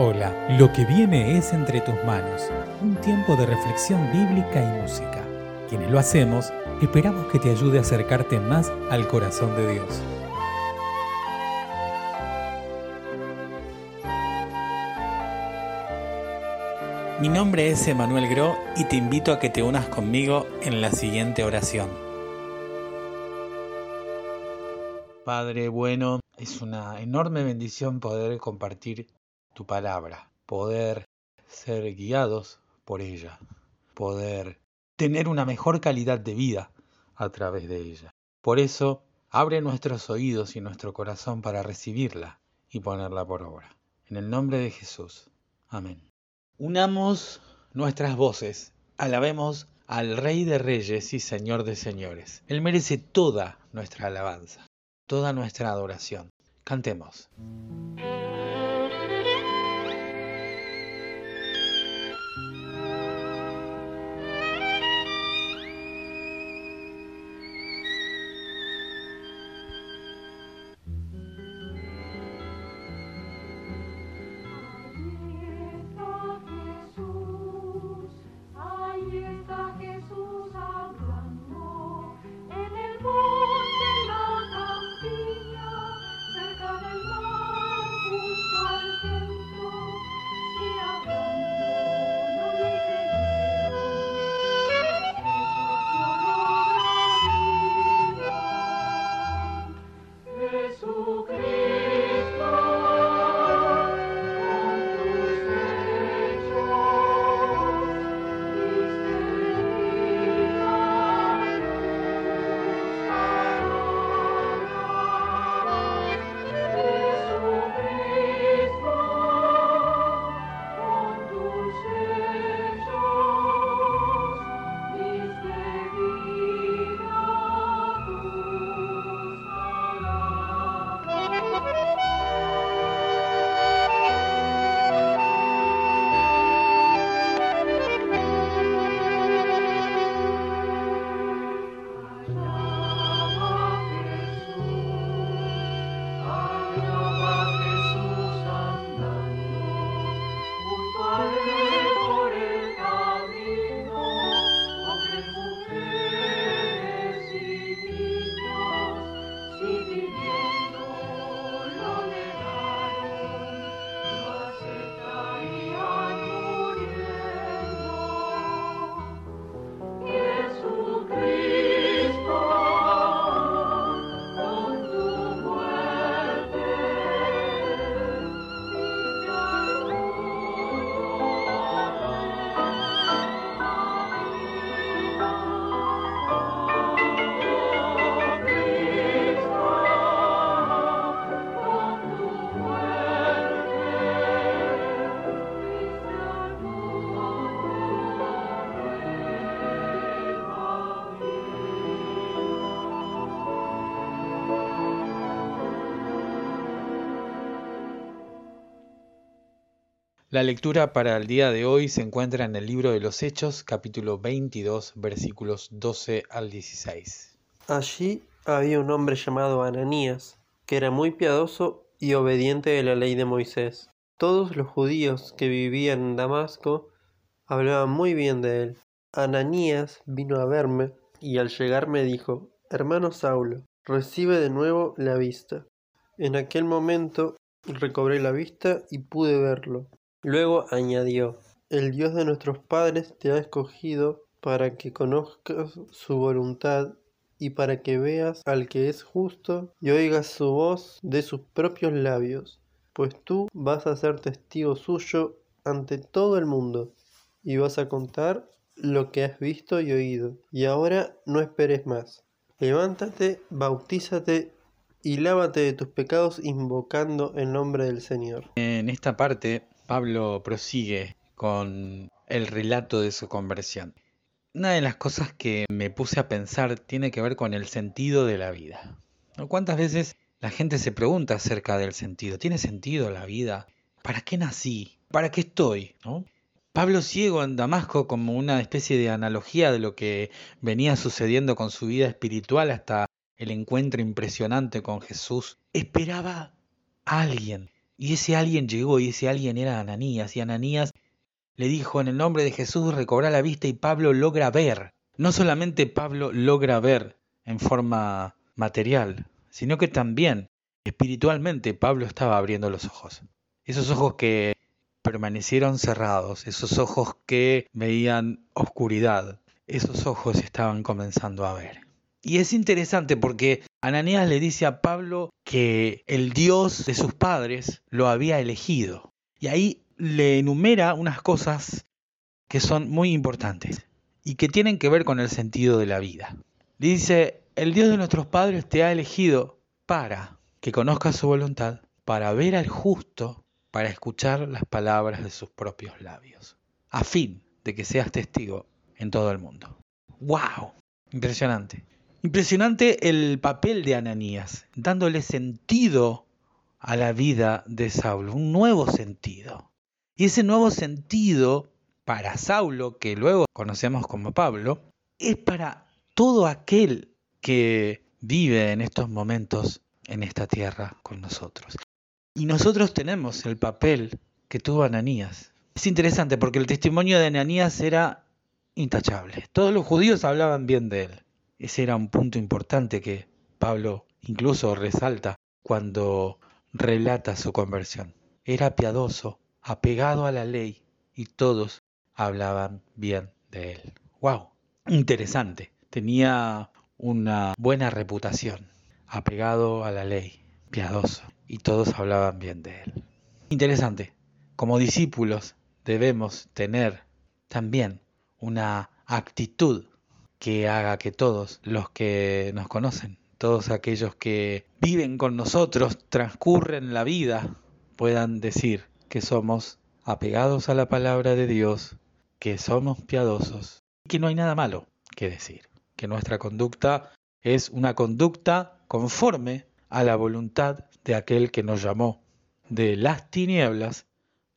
Hola, lo que viene es entre tus manos, un tiempo de reflexión bíblica y música. Quienes lo hacemos, esperamos que te ayude a acercarte más al corazón de Dios. Mi nombre es Emanuel Gro y te invito a que te unas conmigo en la siguiente oración. Padre bueno, es una enorme bendición poder compartir tu palabra, poder ser guiados por ella, poder tener una mejor calidad de vida a través de ella. Por eso, abre nuestros oídos y nuestro corazón para recibirla y ponerla por obra. En el nombre de Jesús. Amén. Unamos nuestras voces, alabemos al Rey de Reyes y Señor de Señores. Él merece toda nuestra alabanza, toda nuestra adoración. Cantemos. La lectura para el día de hoy se encuentra en el libro de los Hechos, capítulo 22, versículos 12 al 16. Allí había un hombre llamado Ananías, que era muy piadoso y obediente de la ley de Moisés. Todos los judíos que vivían en Damasco hablaban muy bien de él. Ananías vino a verme y al llegar me dijo, Hermano Saulo, recibe de nuevo la vista. En aquel momento recobré la vista y pude verlo. Luego añadió, El Dios de nuestros padres te ha escogido para que conozcas su voluntad y para que veas al que es justo y oigas su voz de sus propios labios, pues tú vas a ser testigo suyo ante todo el mundo y vas a contar lo que has visto y oído. Y ahora no esperes más. Levántate, bautízate y lávate de tus pecados invocando el nombre del Señor. En esta parte Pablo prosigue con el relato de su conversión. Una de las cosas que me puse a pensar tiene que ver con el sentido de la vida. ¿Cuántas veces la gente se pregunta acerca del sentido? ¿Tiene sentido la vida? ¿Para qué nací? ¿Para qué estoy? Pablo ciego en Damasco como una especie de analogía de lo que venía sucediendo con su vida espiritual hasta el encuentro impresionante con Jesús, esperaba a alguien Y ese alguien llegó y ese alguien era Ananías. Y Ananías le dijo, en el nombre de Jesús recobra la vista y Pablo logra ver. No solamente Pablo logra ver en forma material, sino que también espiritualmente Pablo estaba abriendo los ojos. Esos ojos que permanecieron cerrados, esos ojos que veían oscuridad, esos ojos estaban comenzando a ver. Y es interesante porque Ananías le dice a Pablo que el Dios de sus padres lo había elegido. Y ahí le enumera unas cosas que son muy importantes y que tienen que ver con el sentido de la vida. dice, el Dios de nuestros padres te ha elegido para que conozcas su voluntad, para ver al justo, para escuchar las palabras de sus propios labios, a fin de que seas testigo en todo el mundo. ¡Wow! Impresionante. Impresionante el papel de Ananías, dándole sentido a la vida de Saulo, un nuevo sentido. Y ese nuevo sentido para Saulo, que luego conocemos como Pablo, es para todo aquel que vive en estos momentos en esta tierra con nosotros. Y nosotros tenemos el papel que tuvo Ananías. Es interesante porque el testimonio de Ananías era intachable. Todos los judíos hablaban bien de él. Ese era un punto importante que Pablo incluso resalta cuando relata su conversión. Era piadoso, apegado a la ley y todos hablaban bien de él. ¡Wow! Interesante. Tenía una buena reputación, apegado a la ley, piadoso y todos hablaban bien de él. Interesante. Como discípulos debemos tener también una actitud que haga que todos los que nos conocen, todos aquellos que viven con nosotros, transcurren la vida, puedan decir que somos apegados a la palabra de Dios, que somos piadosos y que no hay nada malo que decir, que nuestra conducta es una conducta conforme a la voluntad de aquel que nos llamó de las tinieblas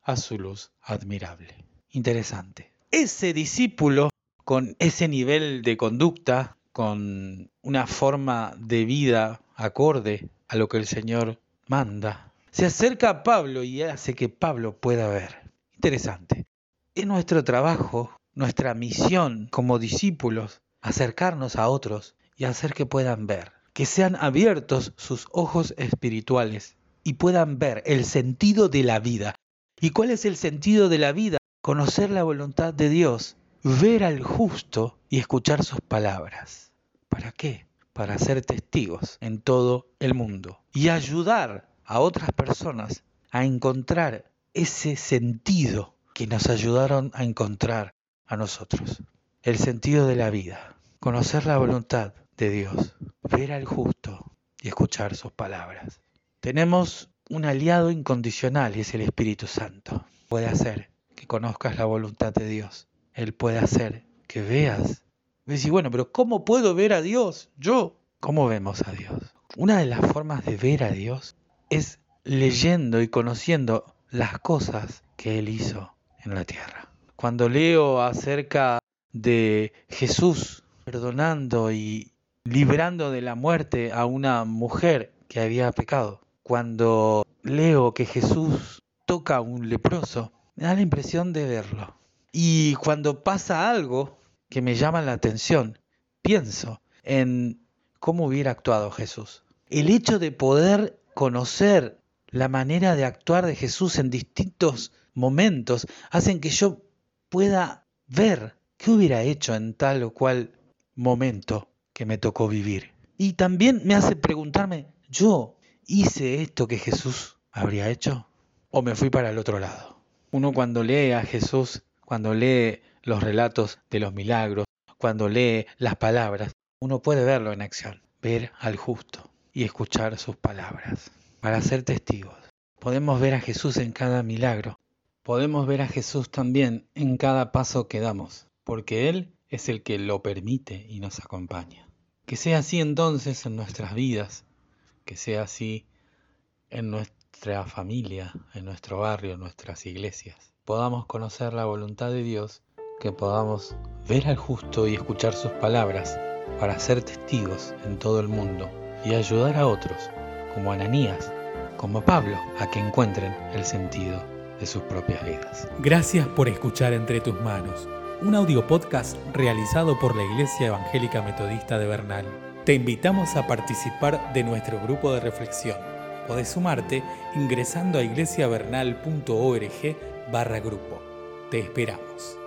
a su luz admirable. Interesante. Ese discípulo con ese nivel de conducta, con una forma de vida acorde a lo que el Señor manda, se acerca a Pablo y hace que Pablo pueda ver. Interesante. Es nuestro trabajo, nuestra misión como discípulos, acercarnos a otros y hacer que puedan ver, que sean abiertos sus ojos espirituales y puedan ver el sentido de la vida. ¿Y cuál es el sentido de la vida? Conocer la voluntad de Dios ver al justo y escuchar sus palabras. ¿Para qué? Para ser testigos en todo el mundo y ayudar a otras personas a encontrar ese sentido que nos ayudaron a encontrar a nosotros. El sentido de la vida, conocer la voluntad de Dios, ver al justo y escuchar sus palabras. Tenemos un aliado incondicional y es el Espíritu Santo. Puede hacer que conozcas la voluntad de Dios él puede hacer que veas. Y bueno, pero ¿cómo puedo ver a Dios? Yo. ¿Cómo vemos a Dios? Una de las formas de ver a Dios es leyendo y conociendo las cosas que Él hizo en la tierra. Cuando leo acerca de Jesús perdonando y librando de la muerte a una mujer que había pecado, cuando leo que Jesús toca a un leproso, me da la impresión de verlo. Y cuando pasa algo que me llama la atención, pienso en cómo hubiera actuado Jesús. El hecho de poder conocer la manera de actuar de Jesús en distintos momentos hacen que yo pueda ver qué hubiera hecho en tal o cual momento que me tocó vivir. Y también me hace preguntarme, ¿yo hice esto que Jesús habría hecho? ¿O me fui para el otro lado? Uno cuando lee a Jesús cuando lee los relatos de los milagros, cuando lee las palabras, uno puede verlo en acción, ver al justo y escuchar sus palabras, para ser testigos. Podemos ver a Jesús en cada milagro, podemos ver a Jesús también en cada paso que damos, porque Él es el que lo permite y nos acompaña. Que sea así entonces en nuestras vidas, que sea así en nuestra familia, en nuestro barrio, en nuestras iglesias podamos conocer la voluntad de Dios, que podamos ver al justo y escuchar sus palabras para ser testigos en todo el mundo y ayudar a otros, como Ananías, como Pablo, a que encuentren el sentido de sus propias vidas. Gracias por escuchar Entre tus manos, un audio podcast realizado por la Iglesia Evangélica Metodista de Bernal. Te invitamos a participar de nuestro grupo de reflexión. Podés sumarte ingresando a iglesiavernal.org barra grupo. Te esperamos.